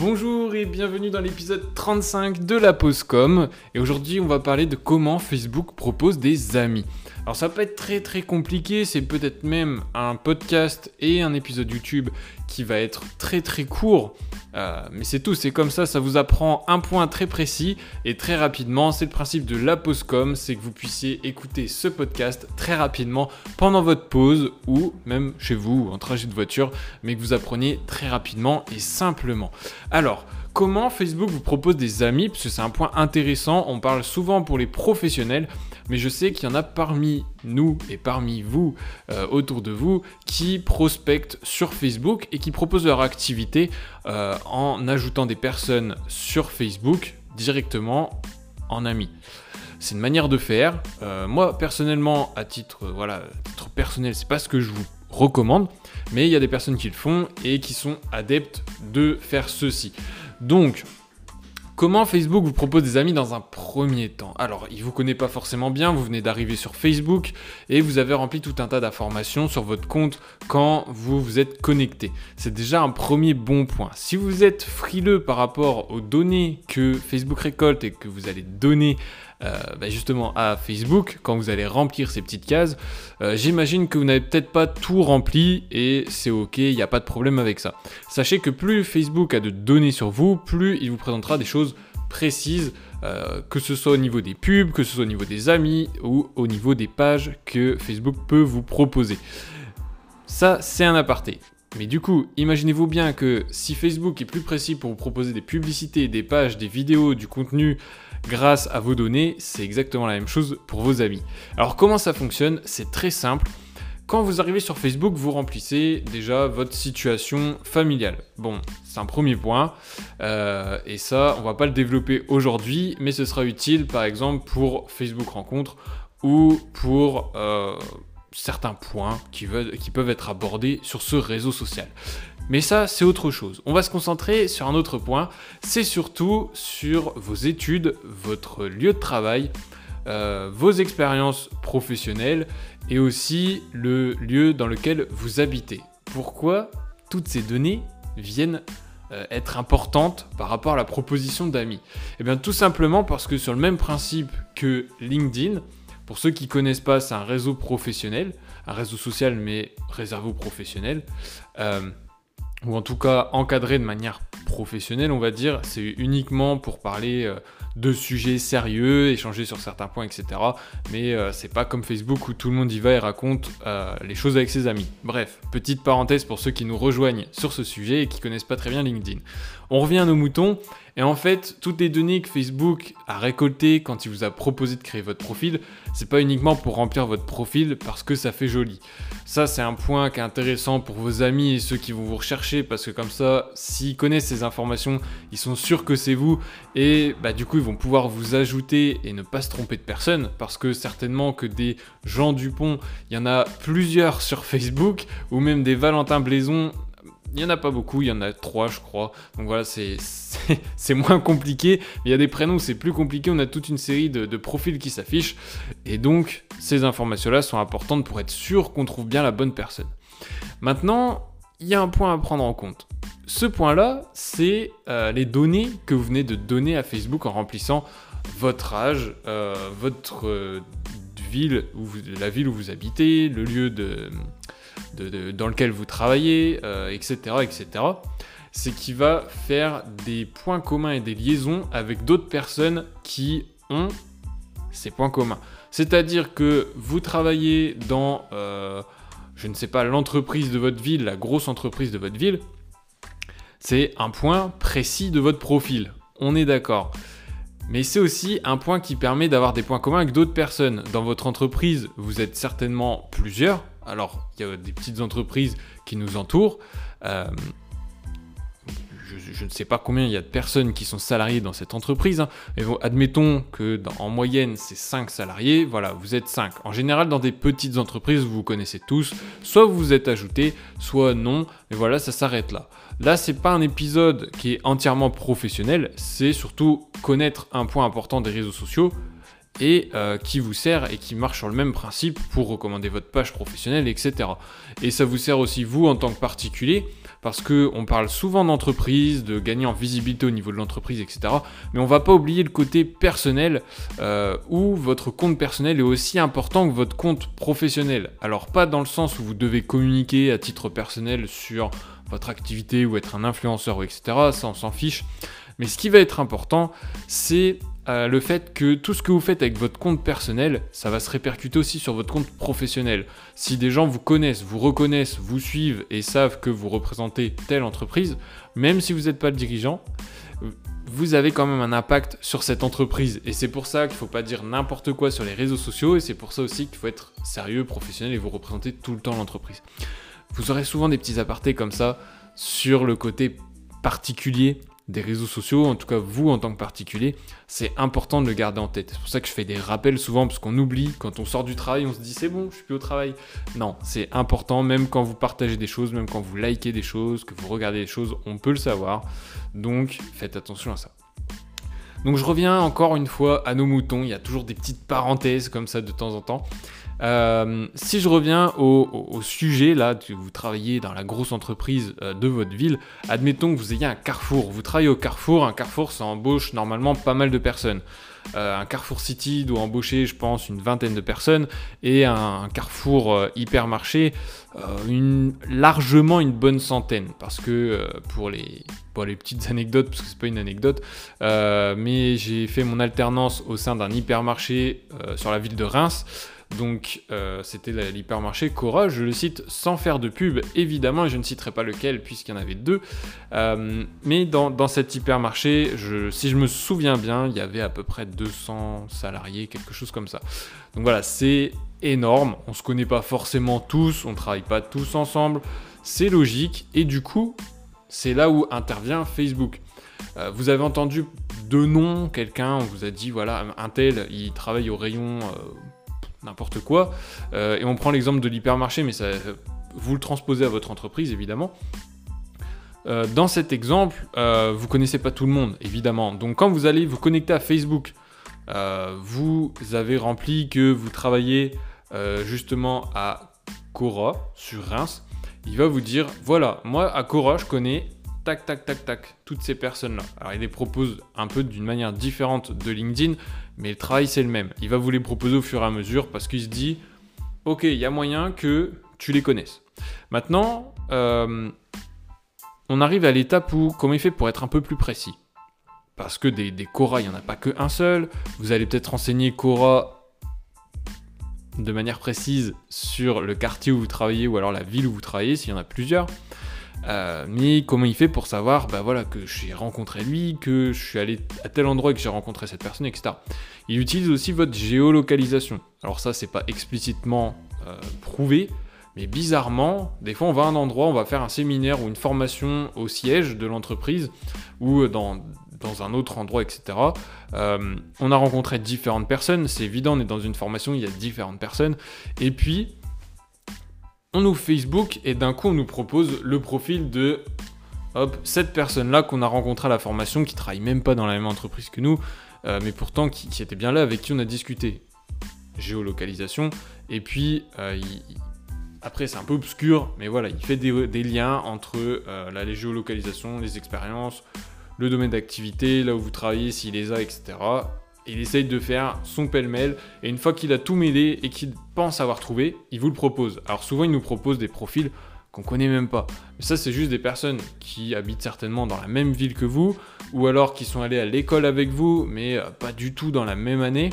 Bonjour et bienvenue dans l'épisode 35 de la Postcom. Et aujourd'hui, on va parler de comment Facebook propose des amis. Alors ça peut être très très compliqué, c'est peut-être même un podcast et un épisode YouTube qui va être très très court. Euh, mais c'est tout, c'est comme ça, ça vous apprend un point très précis et très rapidement. C'est le principe de la Postcom, c'est que vous puissiez écouter ce podcast très rapidement pendant votre pause ou même chez vous en trajet de voiture, mais que vous appreniez très rapidement et simplement. Alors, comment Facebook vous propose des amis, parce que c'est un point intéressant, on parle souvent pour les professionnels, mais je sais qu'il y en a parmi nous et parmi vous, euh, autour de vous, qui prospectent sur Facebook et qui proposent leur activité euh, en ajoutant des personnes sur Facebook directement en amis. C'est une manière de faire. Euh, moi, personnellement, à titre, voilà, à titre personnel, c'est pas ce que je vous recommande, mais il y a des personnes qui le font et qui sont adeptes de faire ceci. Donc, Comment Facebook vous propose des amis dans un premier temps Alors, il vous connaît pas forcément bien, vous venez d'arriver sur Facebook et vous avez rempli tout un tas d'informations sur votre compte quand vous vous êtes connecté. C'est déjà un premier bon point. Si vous êtes frileux par rapport aux données que Facebook récolte et que vous allez donner euh, bah, justement à Facebook quand vous allez remplir ces petites cases. Euh, j'imagine que vous n'avez peut-être pas tout rempli et c'est ok, il n'y a pas de problème avec ça. Sachez que plus Facebook a de données sur vous, plus il vous présentera des choses précises, euh, que ce soit au niveau des pubs, que ce soit au niveau des amis ou au niveau des pages que Facebook peut vous proposer. Ça, c'est un aparté. Mais du coup, imaginez-vous bien que si Facebook est plus précis pour vous proposer des publicités, des pages, des vidéos, du contenu, grâce à vos données, c'est exactement la même chose pour vos amis. Alors comment ça fonctionne? C'est très simple. Quand vous arrivez sur Facebook, vous remplissez déjà votre situation familiale. Bon, c'est un premier point. Euh, et ça, on va pas le développer aujourd'hui, mais ce sera utile par exemple pour Facebook Rencontres ou pour euh, certains points qui peuvent être abordés sur ce réseau social. Mais ça, c'est autre chose. On va se concentrer sur un autre point. C'est surtout sur vos études, votre lieu de travail, euh, vos expériences professionnelles et aussi le lieu dans lequel vous habitez. Pourquoi toutes ces données viennent euh, être importantes par rapport à la proposition d'amis? Eh bien tout simplement parce que sur le même principe que LinkedIn, pour ceux qui ne connaissent pas, c'est un réseau professionnel, un réseau social mais réservé aux professionnels. Euh, ou en tout cas encadré de manière professionnelle, on va dire. C'est uniquement pour parler euh, de sujets sérieux, échanger sur certains points, etc. Mais euh, c'est pas comme Facebook où tout le monde y va et raconte euh, les choses avec ses amis. Bref, petite parenthèse pour ceux qui nous rejoignent sur ce sujet et qui connaissent pas très bien LinkedIn. On revient à nos moutons. Et en fait, toutes les données que Facebook a récoltées quand il vous a proposé de créer votre profil, c'est pas uniquement pour remplir votre profil parce que ça fait joli. Ça, c'est un point qui est intéressant pour vos amis et ceux qui vont vous rechercher parce que comme ça, s'ils connaissent ces informations, ils sont sûrs que c'est vous et bah du coup, vont pouvoir vous ajouter et ne pas se tromper de personne parce que certainement que des Jean Dupont, il y en a plusieurs sur Facebook ou même des Valentin Blaison il n'y en a pas beaucoup, il y en a trois, je crois. Donc voilà, c'est moins compliqué. Il y a des prénoms c'est plus compliqué. On a toute une série de, profils qui s'affichent. Et donc, ces informations-là sont importantes pour être sûr qu'on trouve bien la bonne personne. Maintenant, il y a un point à prendre en compte. Ce point-là, c'est euh, les données que vous venez de donner à Facebook en remplissant votre âge, euh, votre euh, ville, la ville où vous habitez, le lieu dans lequel vous travaillez, etc., etc., c'est qu'il va faire des points communs et des liaisons avec d'autres personnes qui ont ces points communs. C'est-à-dire que vous travaillez dans, je ne sais pas, l'entreprise de votre ville, la grosse entreprise de votre ville, c'est un point précis de votre profil. On est d'accord. Mais c'est aussi un point qui permet d'avoir des points communs avec d'autres personnes. Dans votre entreprise, vous êtes certainement plusieurs, alors, il y a des petites entreprises qui nous entourent. Euh, je, ne sais pas combien il y a de personnes qui sont salariées dans cette entreprise, hein. mais admettons que en moyenne c'est 5 salariés, voilà, vous êtes 5. En général, dans des petites entreprises, vous vous connaissez tous, soit vous vous êtes ajouté, soit non, mais voilà, ça s'arrête là. Là, c'est pas un épisode qui est entièrement professionnel, c'est surtout connaître un point important des réseaux sociaux, et euh, qui vous sert et qui marche sur le même principe pour recommander votre page professionnelle, etc. Et ça vous sert aussi vous en tant que particulier parce que on parle souvent d'entreprise, de gagner en visibilité au niveau de l'entreprise, etc. Mais on va pas oublier le côté personnel euh, où votre compte personnel est aussi important que votre compte professionnel. Alors pas dans le sens où vous devez communiquer à titre personnel sur votre activité ou être un influenceur, etc. Ça on s'en fiche. Mais ce qui va être important, c'est euh, le fait que tout ce que vous faites avec votre compte personnel, ça va se répercuter aussi sur votre compte professionnel. Si des gens vous connaissent, vous reconnaissent, vous suivent et savent que vous représentez telle entreprise, même si vous n'êtes pas le dirigeant, vous avez quand même un impact sur cette entreprise. Et c'est pour ça qu'il ne faut pas dire n'importe quoi sur les réseaux sociaux et c'est pour ça aussi qu'il faut être sérieux, professionnel et vous représenter tout le temps l'entreprise. Vous aurez souvent des petits apartés comme ça sur le côté particulier des réseaux sociaux, en tout cas vous en tant que particulier, c'est important de le garder en tête. C'est pour ça que je fais des rappels souvent, parce qu'on oublie, quand on sort du travail, on se dit c'est bon, je suis plus au travail. Non, c'est important, même quand vous partagez des choses, même quand vous likez des choses, que vous regardez des choses, on peut le savoir. Donc faites attention à ça. Donc je reviens encore une fois à nos moutons, il y a toujours des petites parenthèses comme ça de temps en temps. Euh, si je reviens au, sujet, là, vous travaillez dans la grosse entreprise euh, de votre ville, admettons que vous ayez un carrefour. Vous travaillez au carrefour, un carrefour, ça embauche normalement pas mal de personnes. Euh, un Carrefour City doit embaucher, je pense, une vingtaine de personnes, et un, Carrefour hypermarché, une, largement une bonne centaine. Parce que pour les, pour les petites anecdotes, parce que c'est pas une anecdote, mais j'ai fait mon alternance au sein d'un hypermarché sur la ville de Reims. Donc euh, c'était l'hypermarché Cora, je le cite sans faire de pub évidemment, et je ne citerai pas lequel puisqu'il y en avait deux. Euh, mais dans, cet hypermarché, si je me souviens bien, il y avait à peu près 200 salariés, quelque chose comme ça. Donc voilà, c'est énorme, on ne se connaît pas forcément tous, on ne travaille pas tous ensemble, c'est logique, et du coup, c'est là où intervient Facebook. Euh, vous avez entendu deux noms, quelqu'un, vous a dit, voilà, un tel, il travaille au rayon n'importe quoi. Euh, et on prend l'exemple de l'hypermarché, mais ça, vous le transposez à votre entreprise, évidemment. Euh, dans cet exemple, euh, vous connaissez pas tout le monde, évidemment. Donc quand vous allez vous connecter à Facebook, vous avez rempli que vous travaillez justement à Cora, sur Reims. Il va vous dire, voilà, moi à Cora, je connais tac, tac, tac, toutes ces personnes-là. Alors il les propose un peu d'une manière différente de LinkedIn, mais le travail c'est le même. Il va vous les proposer au fur et à mesure parce qu'il se dit, ok, il y a moyen que tu les connaisses. Maintenant, euh, on arrive à l'étape où, comment il fait pour être un peu plus précis? Parce que des, des Cora, il n'y en a pas qu'un seul. Vous allez peut-être renseigner Cora de manière précise sur le quartier où vous travaillez ou alors la ville où vous travaillez, s'il y en a plusieurs. Euh, mais comment il fait pour savoir bah voilà, que j'ai rencontré lui, que je suis allé à tel endroit et que j'ai rencontré cette personne, etc. Il utilise aussi votre géolocalisation. Alors ça, c'est pas explicitement euh, prouvé, mais bizarrement, des fois on va à un endroit, on va faire un séminaire ou une formation au siège de l'entreprise ou dans, dans un autre endroit, etc. Euh, on a rencontré différentes personnes, c'est évident, on est dans une formation, il y a différentes personnes, et puis on ouvre Facebook et d'un coup on nous propose le profil de hop, cette personne-là qu'on a rencontré à la formation, qui travaille même pas dans la même entreprise que nous, euh, mais pourtant qui, était bien là, avec qui on a discuté. Géolocalisation. Et puis, euh, après c'est un peu obscur, mais voilà, il fait des, liens entre euh, la, les géolocalisations, les expériences, le domaine d'activité, là où vous travaillez, s'il les a, etc il essaye de faire son pêle-mêle, et une fois qu'il a tout mêlé et qu'il pense avoir trouvé, il vous le propose. Alors souvent, il nous propose des profils qu'on connaît même pas. Mais ça, c'est juste des personnes qui habitent certainement dans la même ville que vous, ou alors qui sont allées à l'école avec vous, mais euh, pas du tout dans la même année.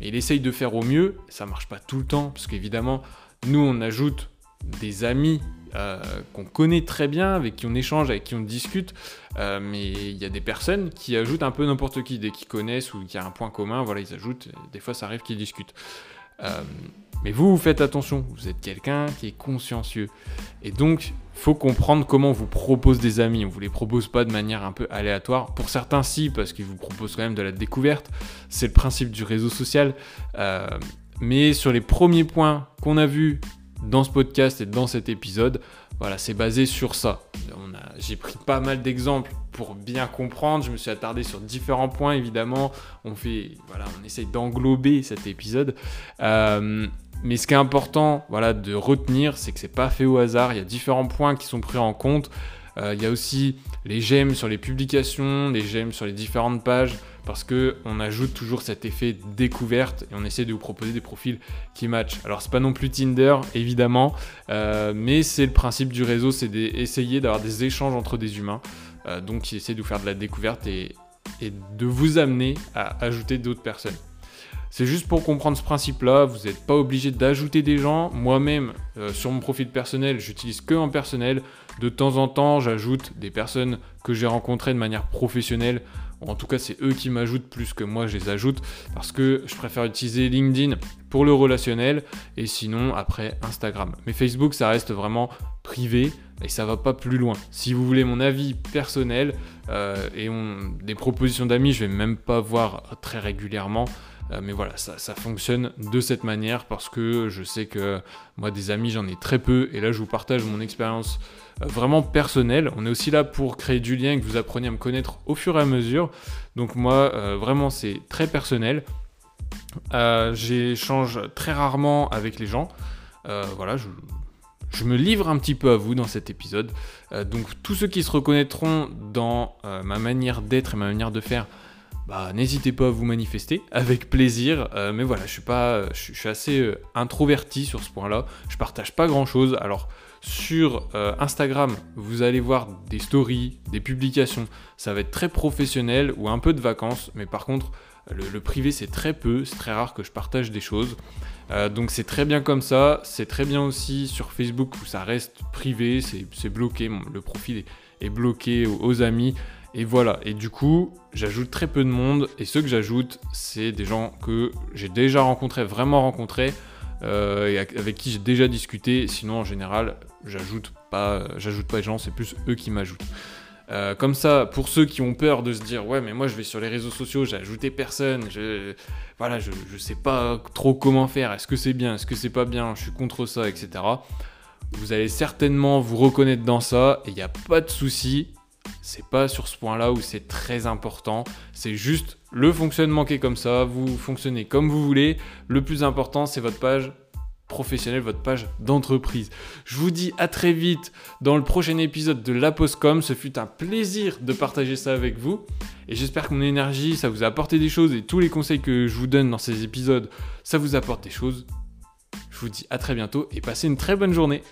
Il essaye de faire au mieux, ça marche pas tout le temps, parce qu'évidemment, nous, on ajoute des amis euh, qu'on connaît très bien, avec qui on échange, avec qui on discute, euh, mais il y a des personnes qui ajoutent un peu n'importe qui, dès qu'ils connaissent ou qu'il y a un point commun, voilà, ils ajoutent, des fois ça arrive qu'ils discutent. Euh, mais vous, vous faites attention, vous êtes quelqu'un qui est consciencieux. Et donc, faut comprendre comment on vous propose des amis. On vous les propose pas de manière un peu aléatoire. Pour certains, si, parce qu'ils vous proposent quand même de la découverte. C'est le principe du réseau social. mais sur les premiers points qu'on a vus dans ce podcast et dans cet épisode, voilà, c'est basé sur ça. J'ai pris pas mal d'exemples pour bien comprendre. Je me suis attardé sur différents points, évidemment. On fait, voilà, on essaye d'englober cet épisode. Euh, mais ce qui est important, voilà, de retenir, c'est que c'est pas fait au hasard. Il y a différents points qui sont pris en compte. Euh, il y a aussi les j'aime sur les publications, les j'aime sur les différentes pages, parce que on ajoute toujours cet effet découverte et on essaie de vous proposer des profils qui matchent. Alors c'est pas non plus Tinder évidemment, euh, mais c'est le principe du réseau, c'est d'essayer d'avoir des échanges entre des humains, euh, donc qui essaient de vous faire de la découverte et de vous amener à ajouter d'autres personnes. C'est juste pour comprendre ce principe-là, vous n'êtes pas obligé d'ajouter des gens. Moi-même, euh, sur mon profil personnel, j'utilise que en personnel. De temps en temps, j'ajoute des personnes que j'ai rencontrées de manière professionnelle. En tout cas, c'est eux qui m'ajoutent plus que moi je les ajoute parce que je préfère utiliser LinkedIn pour le relationnel et sinon après Instagram. Mais Facebook, ça reste vraiment privé et ça va pas plus loin. Si vous voulez mon avis personnel euh, et des propositions d'amis, je vais même pas voir très régulièrement. Euh, mais voilà, ça, fonctionne de cette manière parce que je sais que moi, des amis, j'en ai très peu. Et là, je vous partage mon expérience euh, vraiment personnelle. On est aussi là pour créer du lien, que vous appreniez à me connaître au fur et à mesure. Donc moi, euh, vraiment, c'est très personnel. J'échange très rarement avec les gens. voilà, je me livre un petit peu à vous dans cet épisode. donc tous ceux qui se reconnaîtront dans ma manière d'être et ma manière de faire, bah, n'hésitez pas à vous manifester avec plaisir. Euh, mais voilà, je suis pas, je, suis assez euh, introverti sur ce point-là. Je partage pas grand-chose. Alors sur euh, Instagram, vous allez voir des stories, des publications. Ça va être très professionnel ou un peu de vacances. Mais par contre, le, privé c'est très peu. C'est très rare que je partage des choses. donc c'est très bien comme ça. C'est très bien aussi sur Facebook où ça reste privé. C'est bloqué. le profil est, bloqué aux amis. Et voilà, et du coup, j'ajoute très peu de monde, et ceux que j'ajoute, c'est des gens que j'ai déjà rencontrés, vraiment rencontrés, euh, et avec qui j'ai déjà discuté. Sinon, en général, j'ajoute pas, j'ajoute pas de gens, c'est plus eux qui m'ajoutent. Euh, comme ça, pour ceux qui ont peur de se dire ouais mais moi je vais sur les réseaux sociaux, j'ai ajouté personne, je, voilà, je, je sais pas trop comment faire, est-ce que c'est bien, est-ce que c'est pas bien, je suis contre ça, etc. Vous allez certainement vous reconnaître dans ça et il n'y a pas de souci c'est pas sur ce point-là où c'est très important. C'est juste le fonctionnement qui est comme ça. Vous fonctionnez comme vous voulez. Le plus important, c'est votre page professionnelle, votre page d'entreprise. Je vous dis à très vite dans le prochain épisode de La Postcom. Ce fut un plaisir de partager ça avec vous. Et j'espère que mon énergie, ça vous a apporté des choses et tous les conseils que je vous donne dans ces épisodes, ça vous apporte des choses. Je vous dis à très bientôt et passez une très bonne journée.